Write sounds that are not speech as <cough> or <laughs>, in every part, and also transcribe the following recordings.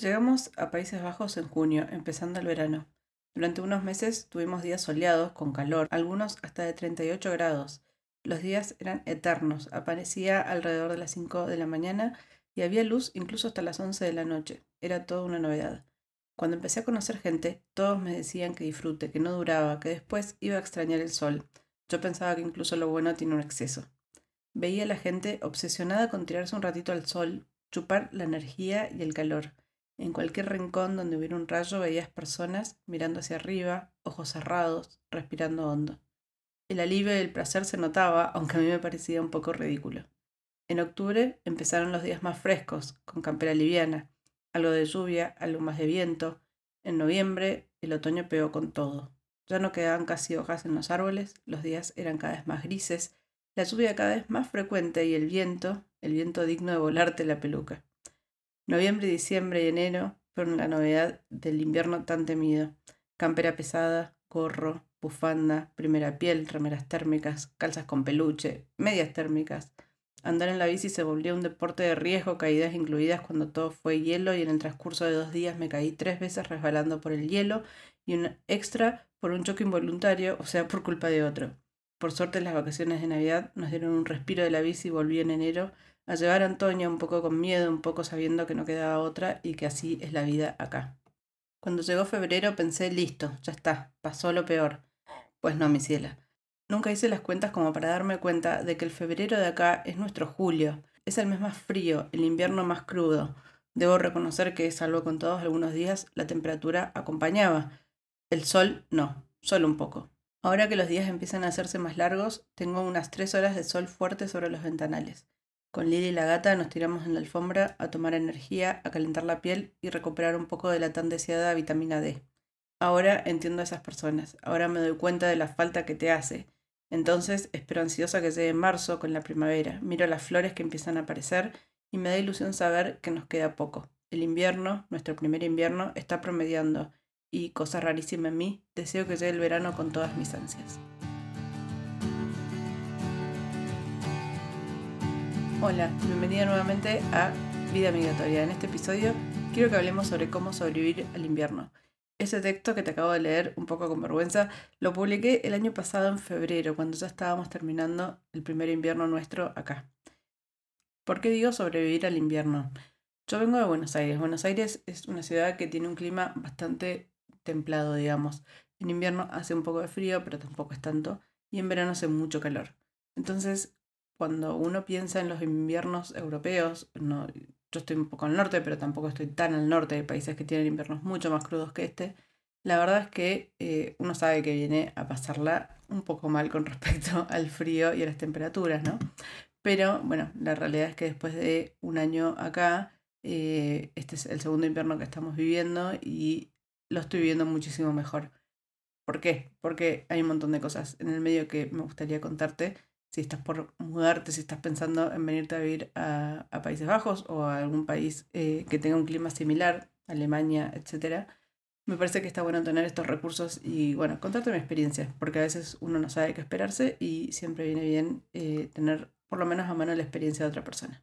Llegamos a Países Bajos en junio, empezando el verano. Durante unos meses tuvimos días soleados, con calor, algunos hasta de 38 grados. Los días eran eternos, aparecía alrededor de las 5 de la mañana y había luz incluso hasta las 11 de la noche. Era toda una novedad. Cuando empecé a conocer gente, todos me decían que disfrute, que no duraba, que después iba a extrañar el sol. Yo pensaba que incluso lo bueno tiene un exceso. Veía a la gente obsesionada con tirarse un ratito al sol, chupar la energía y el calor. En cualquier rincón donde hubiera un rayo veías personas mirando hacia arriba, ojos cerrados, respirando hondo. El alivio y el placer se notaba, aunque a mí me parecía un poco ridículo. En octubre empezaron los días más frescos, con campera liviana, algo de lluvia, algo más de viento. En noviembre el otoño pegó con todo. Ya no quedaban casi hojas en los árboles, los días eran cada vez más grises, la lluvia cada vez más frecuente y el viento, el viento digno de volarte la peluca. Noviembre, diciembre y enero fueron la novedad del invierno tan temido. Campera pesada, gorro, bufanda, primera piel, remeras térmicas, calzas con peluche, medias térmicas. Andar en la bici se volvió un deporte de riesgo, caídas incluidas cuando todo fue hielo y en el transcurso de dos días me caí tres veces resbalando por el hielo y un extra por un choque involuntario, o sea, por culpa de otro. Por suerte las vacaciones de Navidad nos dieron un respiro de la bici y volví en enero a llevar a Antonia un poco con miedo, un poco sabiendo que no quedaba otra y que así es la vida acá. Cuando llegó febrero pensé, listo, ya está, pasó lo peor. Pues no, mi ciela. Nunca hice las cuentas como para darme cuenta de que el febrero de acá es nuestro julio. Es el mes más frío, el invierno más crudo. Debo reconocer que, salvo con todos algunos días, la temperatura acompañaba. El sol no, solo un poco. Ahora que los días empiezan a hacerse más largos, tengo unas tres horas de sol fuerte sobre los ventanales. Con Lili y la gata nos tiramos en la alfombra a tomar energía, a calentar la piel y recuperar un poco de la tan deseada vitamina D. Ahora entiendo a esas personas, ahora me doy cuenta de la falta que te hace. Entonces espero ansiosa que llegue marzo con la primavera, miro las flores que empiezan a aparecer y me da ilusión saber que nos queda poco. El invierno, nuestro primer invierno, está promediando y, cosa rarísima en mí, deseo que llegue el verano con todas mis ansias. Hola, bienvenida nuevamente a Vida Migratoria. En este episodio quiero que hablemos sobre cómo sobrevivir al invierno. Ese texto que te acabo de leer un poco con vergüenza lo publiqué el año pasado en febrero, cuando ya estábamos terminando el primer invierno nuestro acá. ¿Por qué digo sobrevivir al invierno? Yo vengo de Buenos Aires. Buenos Aires es una ciudad que tiene un clima bastante templado, digamos. En invierno hace un poco de frío, pero tampoco es tanto. Y en verano hace mucho calor. Entonces, cuando uno piensa en los inviernos europeos, no, yo estoy un poco al norte, pero tampoco estoy tan al norte, hay países que tienen inviernos mucho más crudos que este, la verdad es que eh, uno sabe que viene a pasarla un poco mal con <laughs> respecto al frío y a las temperaturas, ¿no? Pero bueno, la realidad es que después de un año acá, eh, este es el segundo invierno que estamos viviendo y lo estoy viviendo muchísimo mejor. ¿Por qué? Porque hay un montón de cosas en el medio que me gustaría contarte si estás por mudarte, si estás pensando en venirte a vivir a, Países Bajos o a algún país eh, que tenga un clima similar, Alemania, etc., me parece que está bueno tener estos recursos y, bueno, contarte mi experiencia, porque a veces uno no sabe qué esperarse y siempre viene bien eh, tener por lo menos a mano la experiencia de otra persona.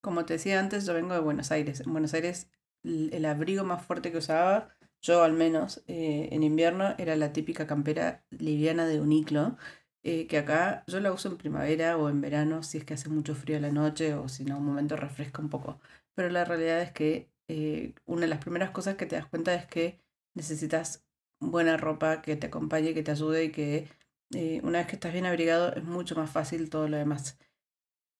Como te decía antes, yo vengo de Buenos Aires. En Buenos Aires el abrigo más fuerte que usaba, yo al menos eh, en invierno, era la típica campera liviana de uniclo, eh, que acá yo la uso en primavera o en verano si es que hace mucho frío a la noche o si no, un momento refresca un poco. Pero la realidad es que eh, una de las primeras cosas que te das cuenta es que necesitas buena ropa que te acompañe, que te ayude y que eh, una vez que estás bien abrigado es mucho más fácil todo lo demás.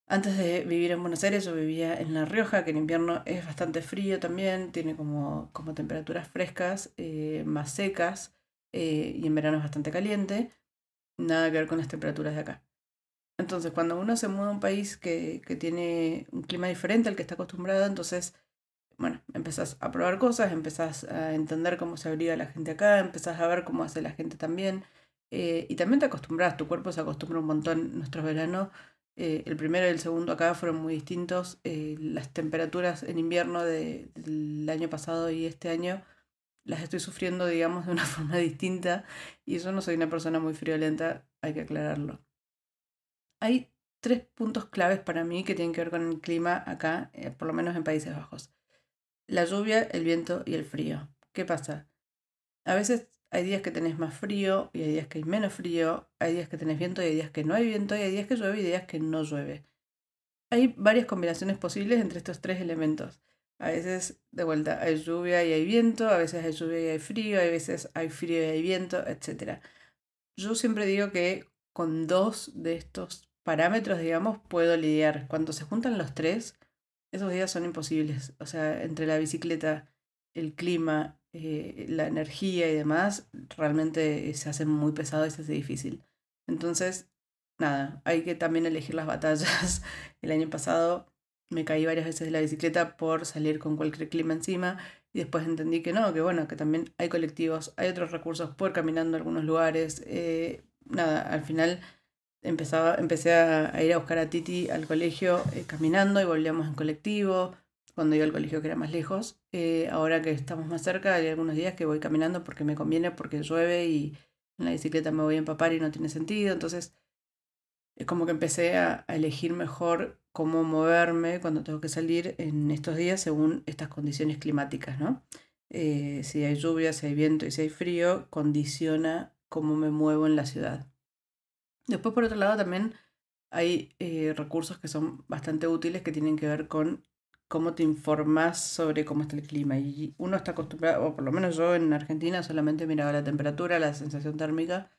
Antes de vivir en Buenos Aires yo vivía en La Rioja, que en invierno es bastante frío también, tiene como, como temperaturas frescas, más secas, y en verano es bastante caliente nada que ver con las temperaturas de acá. Entonces, cuando uno se muda a un país que, que tiene un clima diferente al que está acostumbrado, entonces, bueno, empezás a probar cosas, empezás a entender cómo se abriga la gente acá, empezás a ver cómo hace la gente también. Eh, y también te acostumbras, tu cuerpo se acostumbra un montón. Nuestros veranos, eh, el primero y el segundo acá fueron muy distintos. Eh, las temperaturas en invierno de, del año pasado y este año las estoy sufriendo, digamos, de una <laughs> forma distinta y yo no soy una persona muy friolenta, hay que aclararlo. Hay tres puntos claves para mí que tienen que ver con el clima acá, eh, por lo menos en Países Bajos. la lluvia, el viento y el frío. ¿Qué pasa? A veces hay días que tenés más frío y hay días que hay menos frío, hay días que tenés viento y hay días que no hay viento, y hay días que llueve y días que no llueve. Hay varias combinaciones posibles entre estos tres elementos. A veces, de vuelta, hay lluvia y hay viento, a veces hay lluvia y hay frío, a veces hay frío y hay viento, etc. Yo siempre digo que con dos de estos parámetros, digamos, puedo lidiar. Cuando se juntan los tres, esos días son imposibles. O sea, entre la bicicleta, el clima, eh, la energía y demás, realmente se hace muy pesado y se hace difícil. Entonces, nada, hay que también elegir las batallas. <laughs> El año pasado me caí varias veces de la bicicleta por salir con cualquier clima encima y después entendí que no, que bueno, que también hay colectivos, hay otros recursos por caminando a algunos lugares. Eh, nada, al final empezaba, empecé a, ir a buscar a Titi al colegio eh, caminando y volvíamos en colectivo, cuando iba al colegio que era más lejos. Eh, ahora que estamos más cerca, hay algunos días que voy caminando porque me conviene, porque llueve y en la bicicleta me voy a empapar y no tiene sentido. Entonces, es como que empecé a, elegir mejor cómo moverme cuando tengo que salir en estos días según estas condiciones climáticas, ¿no? Eh, si hay lluvia, si hay viento y si hay frío, condiciona cómo me muevo en la ciudad. Después, por otro lado, también hay eh, recursos que son bastante útiles que tienen que ver con cómo te informas sobre cómo está el clima. Y uno está acostumbrado, o por lo menos yo en Argentina solamente miraba la temperatura, la sensación térmica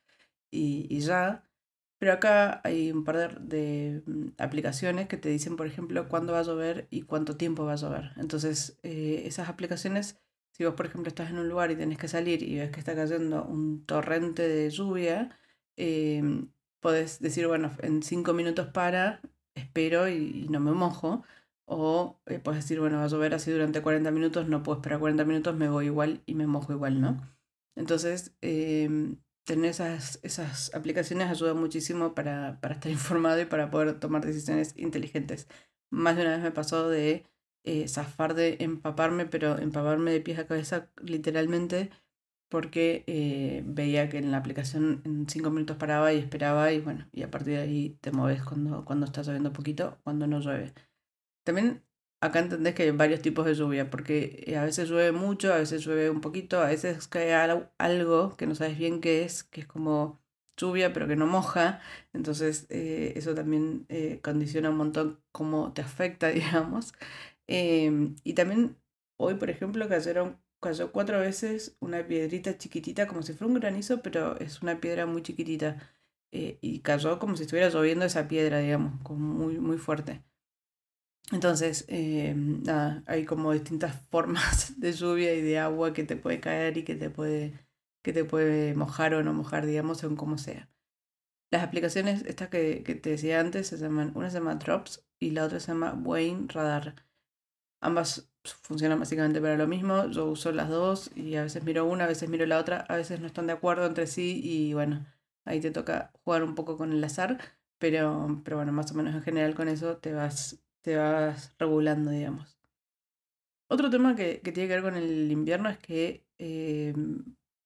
y, ya. Pero acá hay un par de, mm, aplicaciones que te dicen, por ejemplo, cuándo va a llover y cuánto tiempo va a llover. Entonces, eh, esas aplicaciones, si vos, por ejemplo, estás en un lugar y tenés que salir y ves que está cayendo un torrente de lluvia, eh, podés decir, bueno, en cinco minutos para, espero y, no me mojo. O eh, puedes decir, bueno, va a llover así durante 40 minutos, no puedo esperar 40 minutos, me voy igual y me mojo igual, ¿no? Entonces, eh, tener esas, esas aplicaciones ayuda muchísimo para, para, estar <laughs> informado y para poder tomar decisiones inteligentes. Más de una vez me pasó de eh, zafar de empaparme, pero empaparme de pies a cabeza literalmente porque eh, veía que en la aplicación en cinco minutos paraba y esperaba y bueno, y a partir de ahí te mueves cuando, cuando está lloviendo poquito, cuando no llueve. También acá entendés que hay varios tipos de lluvia, porque eh, a veces llueve mucho, a veces llueve un poquito, a veces cae algo que no sabes bien qué es, que es como lluvia pero que no moja, entonces eh, eso también condiciona un montón cómo te afecta, <laughs> digamos. Em, y también hoy, por ejemplo, cayeron cayó cuatro veces una piedrita chiquitita, como si fuera un granizo, pero es una piedra muy chiquitita. Eh, y cayó como si estuviera lloviendo esa piedra, digamos, como muy, muy fuerte. Entonces, eh, nada, hay como distintas <laughs> formas de lluvia y de agua que te puede caer y que te puede, que te puede mojar o no mojar, digamos, según como sea. Las aplicaciones, estas que, que te decía antes, se llaman, una se llama Drops y la otra se llama Wayne Radar. Ambas funcionan básicamente para lo mismo. Yo uso las dos y a veces miro una, a veces miro la otra, a veces no están de acuerdo entre sí y bueno, ahí te toca jugar un poco con el azar, pero, pero bueno, más o menos en general con eso te vas, te vas regulando, digamos. Otro tema que, tiene que ver con el invierno es que eh,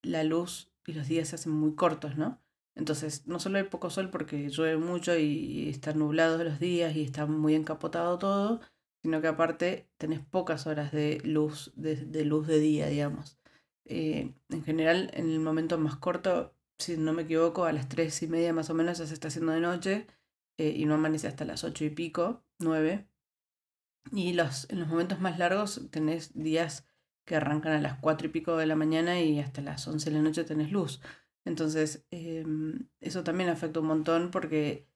la luz y los días se hacen muy cortos, ¿no? Entonces, no solo hay poco sol porque llueve mucho y, están nublados los días y está muy encapotado todo, sino que aparte tenés pocas horas de luz, de, luz de día, digamos. Eh, en general, en el momento más corto, si no me equivoco, a las tres y media más o menos ya se está haciendo de noche eh, y no amanece hasta las ocho y pico, nueve. Y los, en los momentos más largos tenés días que arrancan a las cuatro y pico de la mañana y hasta las once de la noche tenés luz. Entonces, em, eso también afecta un montón porque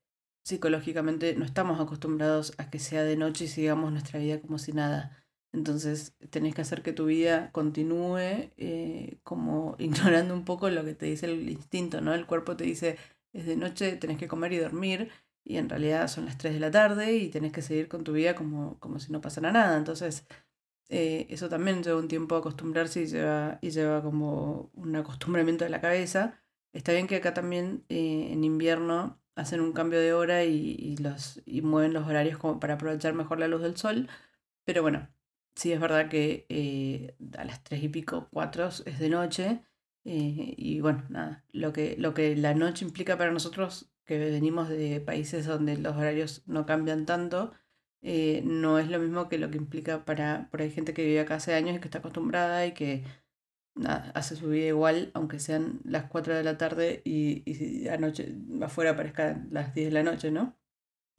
psicológicamente no estamos acostumbrados a que sea de noche y sigamos nuestra vida como si nada. Entonces tenés que hacer que tu vida continúe eh, como <laughs> ignorando un poco lo que te dice el instinto, ¿no? El cuerpo te dice, es de noche, tenés que comer y dormir, y en realidad son las 3 de la tarde y tenés que seguir con tu vida como, como si no pasara nada. Entonces, eh, eso también lleva un tiempo acostumbrarse y lleva, y lleva como un acostumbramiento de la cabeza. Está bien que acá también eh, en invierno hacen un cambio de hora y, los, y mueven los horarios como para aprovechar mejor la luz del sol. Pero bueno, sí es verdad que eh, a las tres y pico, cuatro es de noche. Y bueno, nada, lo que, lo que la noche implica para nosotros, que venimos de países donde los horarios no cambian tanto, eh, no es lo mismo que lo que implica para, por hay gente que vive acá hace años y que está acostumbrada y que nada, hace su vida igual, aunque sean las 4 de la tarde y, y anoche afuera parezca las 10 de la noche, ¿no?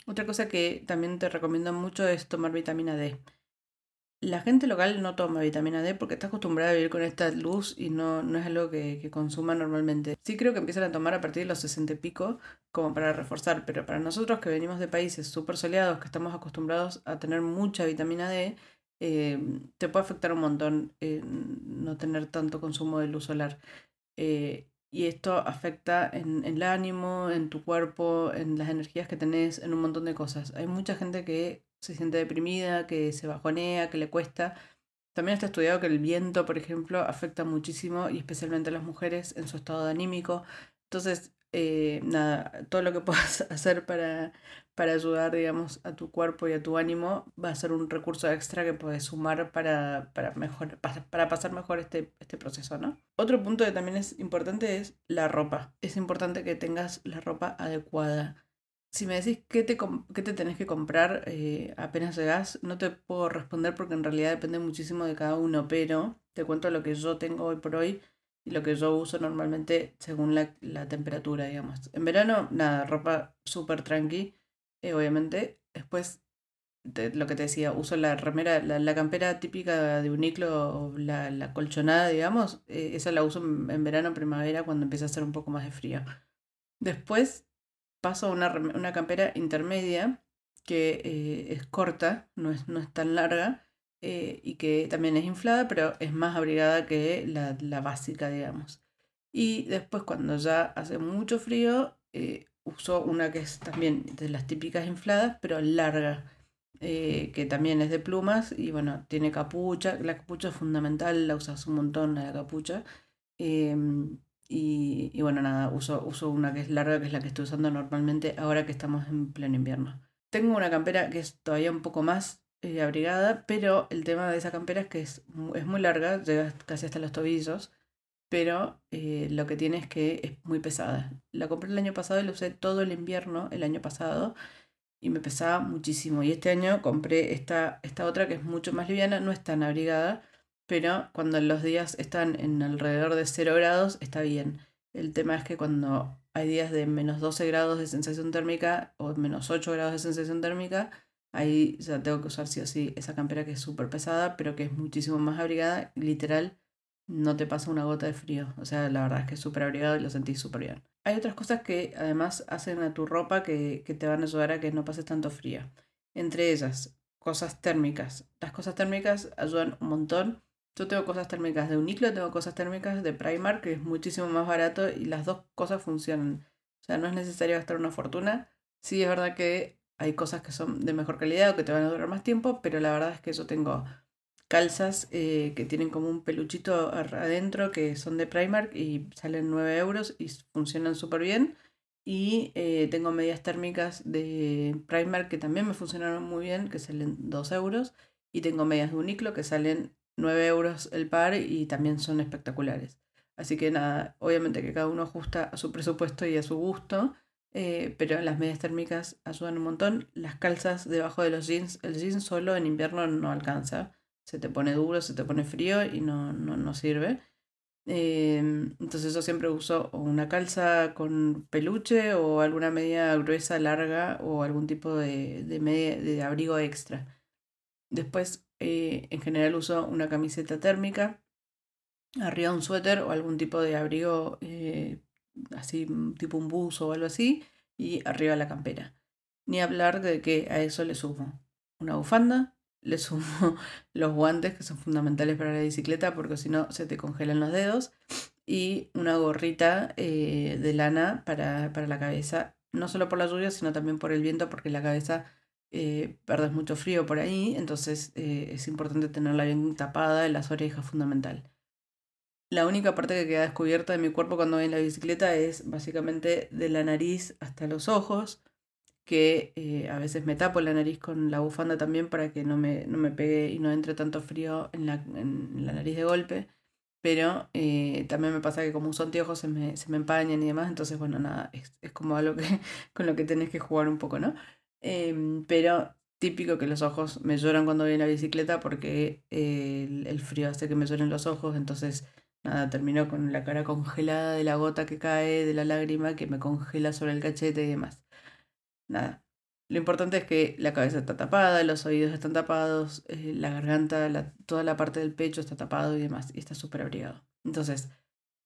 Otra cosa que también te recomiendo mucho es tomar vitamina D. La gente local no toma vitamina D porque está acostumbrada a vivir con esta luz y no, no es algo que, consuma normalmente. Sí creo que empiezan a tomar a partir de los 60 y pico como para reforzar, pero para nosotros que venimos de países súper soleados, que estamos acostumbrados a tener mucha vitamina D, eh, te puede afectar un montón eh, no tener tanto consumo de luz solar. Eh, y esto afecta en, en, el ánimo, en tu cuerpo, en las energías que tenés, en un montón de cosas. Hay mucha gente que se siente deprimida, que se bajonea, que le cuesta. También está estudiado que el viento, por ejemplo, afecta muchísimo y especialmente a las mujeres en su estado anímico. Entonces, eh, nada, todo lo que <laughs> puedas hacer para, para ayudar, digamos, a tu cuerpo y a tu ánimo va a ser un recurso extra que puedes sumar para, para, mejor, para pasar mejor este, este proceso, ¿no? Otro punto que también es importante es la ropa. Es importante que tengas la ropa adecuada. Si me decís qué te, qué te tenés que comprar eh, apenas llegas, no te puedo responder porque en realidad depende muchísimo de cada uno, pero te cuento lo que yo tengo hoy por hoy y lo que yo uso normalmente según la, la temperatura, digamos. En verano, nada, ropa súper tranqui, eh, obviamente. Después, lo que te decía, uso la remera, la, la campera típica de Uniclo, la, la colchonada, digamos. Eh, esa la uso en, en verano, primavera, cuando empieza a hacer un poco más de frío. Después paso a una, una campera intermedia que eh, es corta, no es, no es tan larga eh, y que también es inflada, pero es más abrigada que la, la básica, digamos. Y después cuando ya hace mucho frío, eh, uso una que es también de las típicas infladas, pero larga, que también es de plumas y bueno, tiene capucha. La capucha es fundamental, la usas un montón, la capucha. Y, y, bueno, nada, uso, uso una que es larga, que es la que estoy usando normalmente ahora que estamos en pleno invierno. Tengo una campera que es todavía un poco más eh, abrigada, pero el tema de esa campera es que es, es muy larga, llega casi hasta los tobillos, pero eh, lo que tiene es que es muy pesada. La compré el año pasado y la usé todo el invierno el año pasado y me pesaba muchísimo. Y este año compré esta, esta otra que es mucho más liviana, no es tan abrigada, pero cuando los días están en alrededor de 0 grados está bien. El tema es que cuando hay días de menos 12 grados de sensación térmica o menos 8 grados de sensación térmica, Ahí ya tengo que usar sí o sí esa campera que es súper pesada, pero que es muchísimo más abrigada. Literal, no te pasa una gota de frío. O sea, la verdad es que es súper abrigado y lo sentís súper bien. Hay otras cosas que además hacen a tu ropa que, que te van a ayudar a que no pases tanto frío. Entre ellas, cosas térmicas. Las cosas térmicas ayudan un montón. Yo tengo cosas térmicas de Uniqlo, tengo cosas térmicas de Primark, que es muchísimo más barato y las dos cosas funcionan. O sea, no es necesario gastar una fortuna. Sí, es verdad que hay cosas que son de mejor calidad o que te van a durar más tiempo, pero la verdad es que yo tengo calzas eh, que tienen como un peluchito adentro que son de Primark y salen 9 euros y funcionan súper bien. Y eh, tengo medias térmicas de Primark que también me funcionaron muy bien, que salen 2 euros. Y tengo medias de Uniqlo que salen 9 euros el par y también son espectaculares. Así que nada, obviamente que cada uno ajusta a su presupuesto y a su gusto. Eh, pero las medias térmicas ayudan un montón. Las calzas debajo de los jeans, el jeans solo en invierno no alcanza. Se te pone duro, se te pone frío y no, no, no sirve. Eh, entonces yo siempre uso una calza con peluche o alguna media gruesa, larga o algún tipo de, de, media, de abrigo extra. Después, eh, en general uso una camiseta térmica, arriba un suéter o algún tipo de abrigo eh, así tipo un buzo o algo así, y arriba la campera. Ni hablar de que a eso le sumo una bufanda, le <laughs> sumo los guantes que son fundamentales para la bicicleta porque si no se te congelan los dedos, y una gorrita eh, de lana para, para, la cabeza, no solo por la lluvia, sino también por el viento, porque la cabeza eh, perdes mucho frío por ahí, entonces eh, es importante tenerla bien tapada, en las orejas fundamental. La única parte que queda descubierta de mi cuerpo cuando voy en la bicicleta es básicamente de la nariz hasta los ojos, que eh, a veces me tapo la nariz con la bufanda también para que no me, no me pegue y no entre tanto frío en la, en la nariz de golpe. Pero eh, también me pasa que como uso anteojos se me, se me empañan y demás, entonces bueno, nada, es, es como algo que, <laughs> con lo que tenés que jugar un poco, ¿no? Eh, pero típico que los ojos me lloran cuando voy en la bicicleta porque el, el, frío hace que me lloren los ojos, entonces nada, termino con la cara congelada de la gota que cae, de la lágrima que me congela sobre el cachete y demás. Nada. Lo importante es que la cabeza está tapada, los oídos están tapados, eh, la garganta, toda la parte del pecho está tapado y demás, y está súper abrigado. Entonces,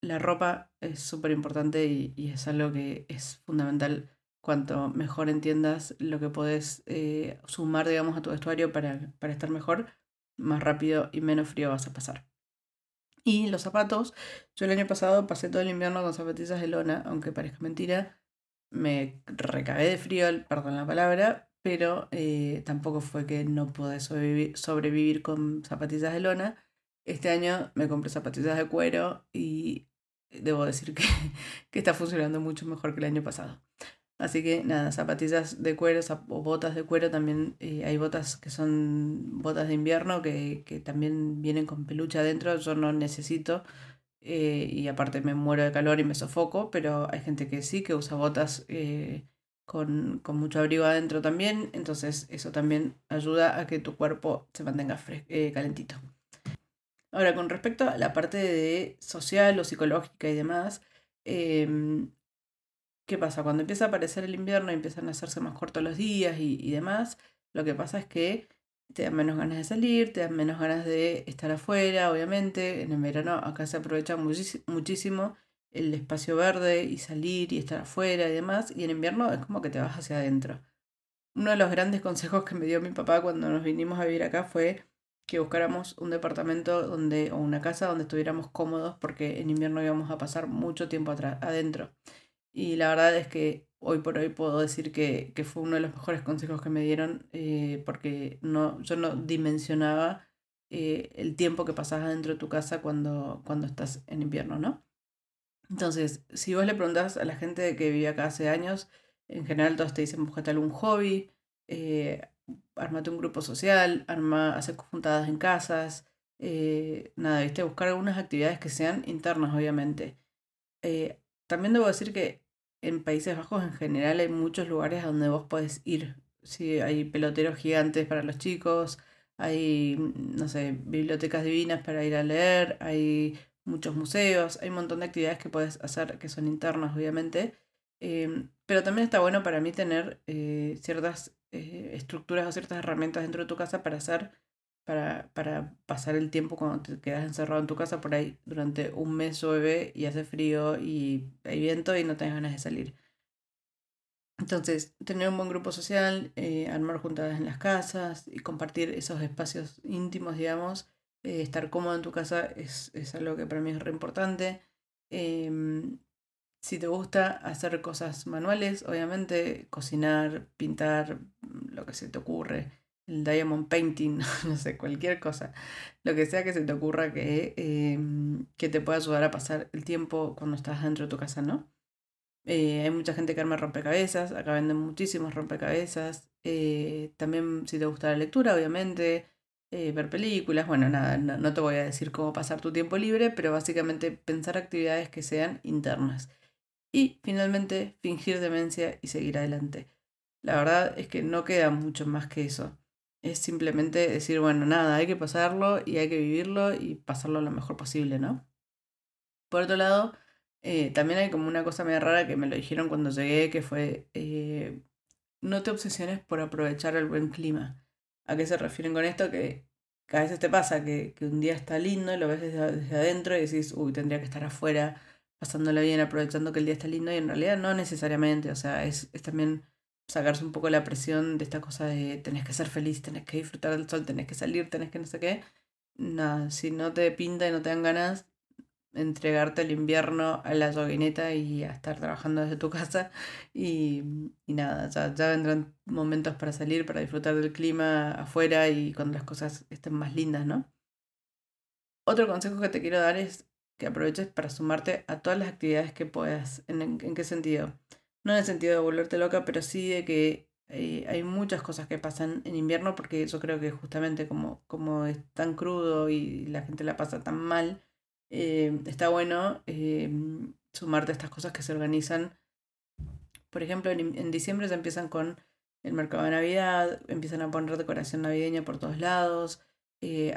la ropa es súper importante y, es algo que es fundamental cuanto mejor entiendas lo que podés eh, sumar, digamos, a tu vestuario para, para estar mejor, más rápido y menos frío vas a pasar. Y los zapatos, yo el año pasado pasé todo el invierno con zapatillas de lona, aunque parezca mentira, me recagué de frío, perdón la palabra, pero eh, tampoco fue que no pude sobrevivir, con zapatillas de lona. Este año me compré zapatillas de cuero y debo decir <laughs> que está funcionando mucho mejor que el año pasado. Así que nada, zapatillas de cuero o botas de cuero también. Eh, hay botas que son botas de invierno que, que, también vienen con peluche adentro. Yo no necesito. Eh, y aparte me muero de calor y me sofoco, pero hay gente que sí, que usa botas eh, con, con, mucho abrigo adentro también. Entonces eso también ayuda a que tu cuerpo se mantenga calentito. Ahora, con respecto a la parte de social o psicológica y demás, em, ¿Qué pasa? Cuando empieza a aparecer el invierno y empiezan a hacerse más cortos los días y, demás, lo que pasa es que te dan menos ganas de salir, te dan menos ganas de estar afuera, obviamente. En el verano acá se aprovecha muchísimo el espacio verde y salir y estar afuera y demás. Y en invierno es como que te vas hacia adentro. Uno de los grandes <laughs> consejos que me dio mi papá cuando nos vinimos a vivir acá fue que buscáramos un departamento donde, o una casa donde estuviéramos cómodos porque en invierno íbamos a pasar mucho tiempo adentro. Y la verdad es que hoy por hoy puedo decir que, que fue uno de los mejores consejos que me dieron eh, porque no, yo no dimensionaba eh, el tiempo que pasas dentro de tu casa cuando, cuando estás en invierno, ¿no? Entonces, si vos le preguntás a la gente que vive acá hace años, en general todos te dicen buscate algún hobby, eh, armate un grupo social, arma, hacer juntadas en casas, eh, nada, viste, buscar algunas actividades que sean internas, obviamente. también debo decir que en Países Bajos en general hay muchos lugares a donde vos podés ir. Sí, hay peloteros gigantes para los chicos, hay, mm, no sé, bibliotecas divinas para ir a leer, hay muchos museos, hay un montón de actividades que puedes hacer que son internas, obviamente. Em, pero también está bueno para mí tener eh, ciertas eh, estructuras o ciertas herramientas dentro de tu casa para hacer para, para pasar el tiempo cuando te quedas encerrado en tu casa por ahí durante un mes llueve y hace frío y hay viento y no tienes ganas de salir. Entonces, tener un buen grupo social, eh, armar juntadas en las casas y compartir esos espacios íntimos, digamos, eh, estar cómodo en tu casa es, es, algo que para mí es re importante. Em, si te gusta hacer cosas manuales, obviamente, cocinar, pintar, lo que se te ocurre, el diamond painting, <laughs> no sé, cualquier cosa, lo que sea que se te ocurra que, em, que te pueda ayudar a pasar el tiempo cuando estás dentro de tu casa, ¿no? Eh, hay mucha gente que arma rompecabezas, acá venden muchísimos rompecabezas. Eh, también si te gusta la lectura, obviamente, eh, ver películas, bueno, nada, no, no, te voy a decir cómo pasar tu tiempo libre, pero básicamente pensar actividades que sean internas. Y finalmente, fingir demencia y seguir adelante. La verdad es que no queda mucho más que eso es simplemente decir, bueno, nada, hay que pasarlo y hay que vivirlo y pasarlo lo mejor posible, ¿no? Por otro lado, eh, también hay como una cosa medio rara que me lo dijeron cuando llegué, que fue, eh, no te obsesiones por aprovechar el buen clima. ¿A qué se refieren con esto? Que, a veces te pasa que, un día está lindo, lo ves desde, adentro y decís, uy, tendría que estar afuera, pasándola bien, aprovechando que el día está lindo, y en realidad no necesariamente, o sea, es, es también sacarse un poco la presión de esta cosa de tenés que ser feliz, tenés que disfrutar del sol, tenés que salir, tenés que no sé qué. Nada, si no te pinta y no te dan ganas, entregarte el invierno a la yoguineta y a estar trabajando desde tu casa. <laughs> Y, y nada, ya, ya vendrán momentos para salir, para disfrutar del clima afuera y cuando las cosas estén más lindas, ¿no? Otro consejo que te quiero dar es que aproveches para sumarte a todas las actividades que puedas. ¿En, en qué sentido? No en el sentido de volverte loca, pero sí de que eh, hay muchas cosas que pasan en invierno porque yo creo que justamente como, como es tan crudo y la gente la pasa tan mal, eh, está bueno eh, sumarte a estas cosas que se organizan. Por ejemplo, en, en, diciembre se empiezan con el mercado de Navidad, empiezan a poner decoración navideña por todos lados,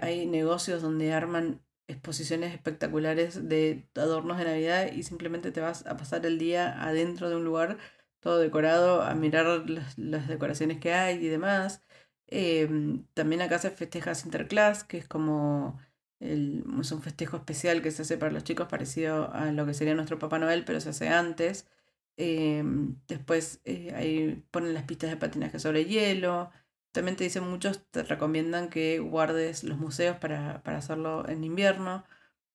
hay negocios donde arman exposiciones espectaculares de adornos de Navidad y simplemente te vas a pasar el día adentro de un lugar todo decorado, a mirar las, decoraciones que hay y demás. Em, también acá se festeja Interclass, que es como es un festejo especial que se hace para los chicos parecido a lo que sería nuestro Papá Noel, pero se hace antes. Em, después eh, ahí ponen las pistas de patinaje sobre hielo. También te dicen muchos, te recomiendan que guardes los museos para, para hacerlo en invierno.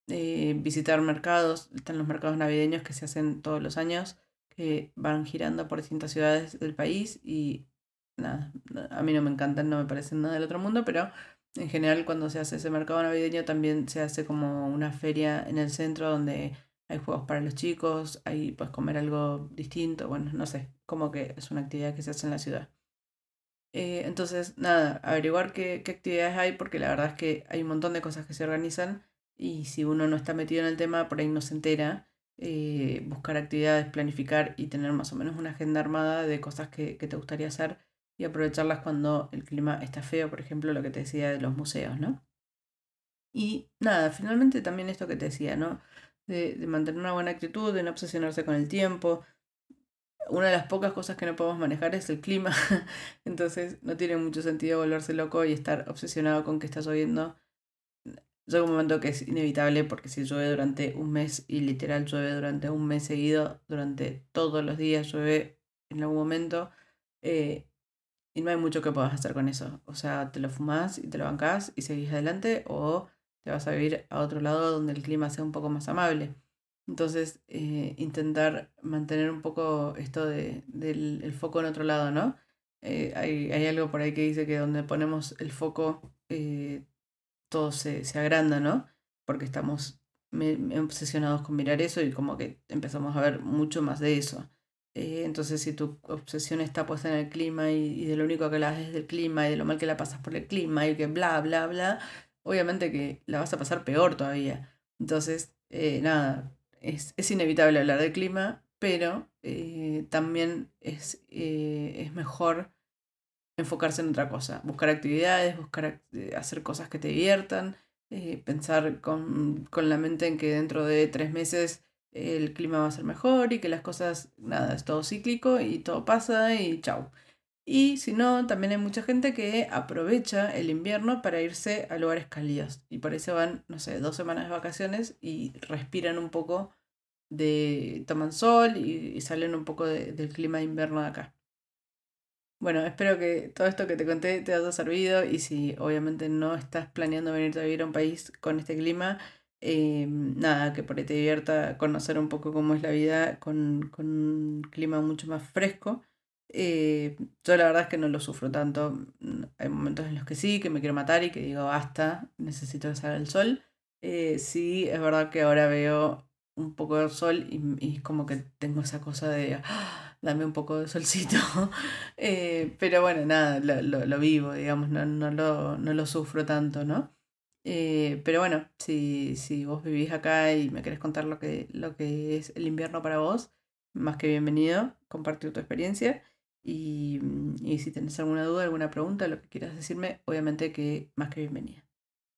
Eh, visitar mercados, están los mercados navideños que se hacen todos los años, que van girando por distintas ciudades del país y nada, a mí no me encantan, no me parecen nada del otro mundo, pero en general cuando se hace ese mercado navideño también se hace como una feria en el centro donde hay juegos para los chicos, ahí puedes comer algo distinto, bueno, no sé, como que es una actividad que se hace en la ciudad. Eh, entonces, nada, averiguar qué, qué actividades hay, porque la verdad es que hay un montón de cosas que se organizan y si uno no está metido en el tema, por ahí no se entera. Eh, buscar actividades, planificar y tener más o menos una agenda armada de cosas que, que te gustaría hacer y aprovecharlas cuando el clima está feo, por ejemplo, lo que te decía de los museos, ¿no? Y nada, finalmente también esto que te decía, ¿no? De, de, mantener una buena actitud, de no obsesionarse con el tiempo. Una de las pocas cosas que no podemos manejar es el clima, <laughs> entonces no tiene mucho sentido volverse loco y estar obsesionado con que está lloviendo. Llega un momento que es inevitable porque si llueve durante un mes y literal llueve durante un mes seguido, durante todos los días llueve en algún momento, eh, y no hay mucho que puedas hacer con eso. O sea, te lo fumas y te lo bancas y seguís adelante o te vas a vivir a otro lado donde el clima sea un poco más amable. Entonces, eh, intentar mantener un poco esto de, del el foco en otro lado, ¿no? Eh, hay, hay, algo por ahí que dice que donde ponemos el foco, eh, todo se, se, agranda, ¿no? Porque estamos obsesionados con mirar eso y como que empezamos a ver mucho más de eso. Entonces, si tu obsesión está puesta en el clima y, de lo único que la es del clima y de lo mal que la pasas por el clima y que bla, bla, bla, obviamente que la vas a pasar peor todavía. Entonces, nada, es, es, inevitable hablar del clima, pero eh, también es, es mejor enfocarse en otra cosa, buscar actividades, buscar hacer cosas que te diviertan, pensar con, con la mente en que dentro de tres meses el clima va a ser mejor y que las cosas, nada, es todo cíclico y todo pasa y chau. Y si no, también hay mucha gente que aprovecha el invierno para irse a lugares cálidos y por eso van, no sé, dos semanas de vacaciones y respiran un poco de, toman sol y, salen un poco del clima de invierno de acá. Bueno, espero que todo esto que te conté te haya servido y si obviamente no estás planeando venirte a vivir a un país con este clima, eh, nada, que por ahí te divierta conocer un poco cómo es la vida con, con un clima mucho más fresco. Eh, yo la verdad es que no lo sufro tanto. Hay momentos en los que sí, que me quiero matar y que digo, basta, necesito salir al sol. Eh, sí, es verdad que ahora veo un poco de sol y, y como que tengo esa cosa de, ¡ah! dame un poco de solcito. <laughs> pero bueno, nada, lo, lo, lo vivo, digamos, no, no, lo, no lo sufro tanto, ¿no? Eh, pero bueno, si, si vos vivís acá y me querés contar lo que, lo que es el invierno para vos, más que bienvenido, compartir tu experiencia. Y, y si tenés alguna duda, alguna pregunta, lo que quieras decirme, obviamente que más que bienvenida.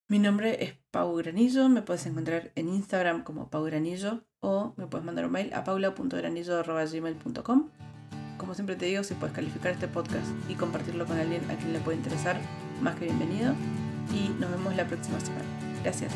Mi nombre es Pau Granillo, me puedes encontrar en Instagram como Pau Granillo o me puedes mandar un mail a paula.granillo.gmail.com. Como siempre te digo, si puedes calificar este podcast y compartirlo con alguien a quien le puede interesar, más que bienvenido y nos vemos la próxima semana. Gracias.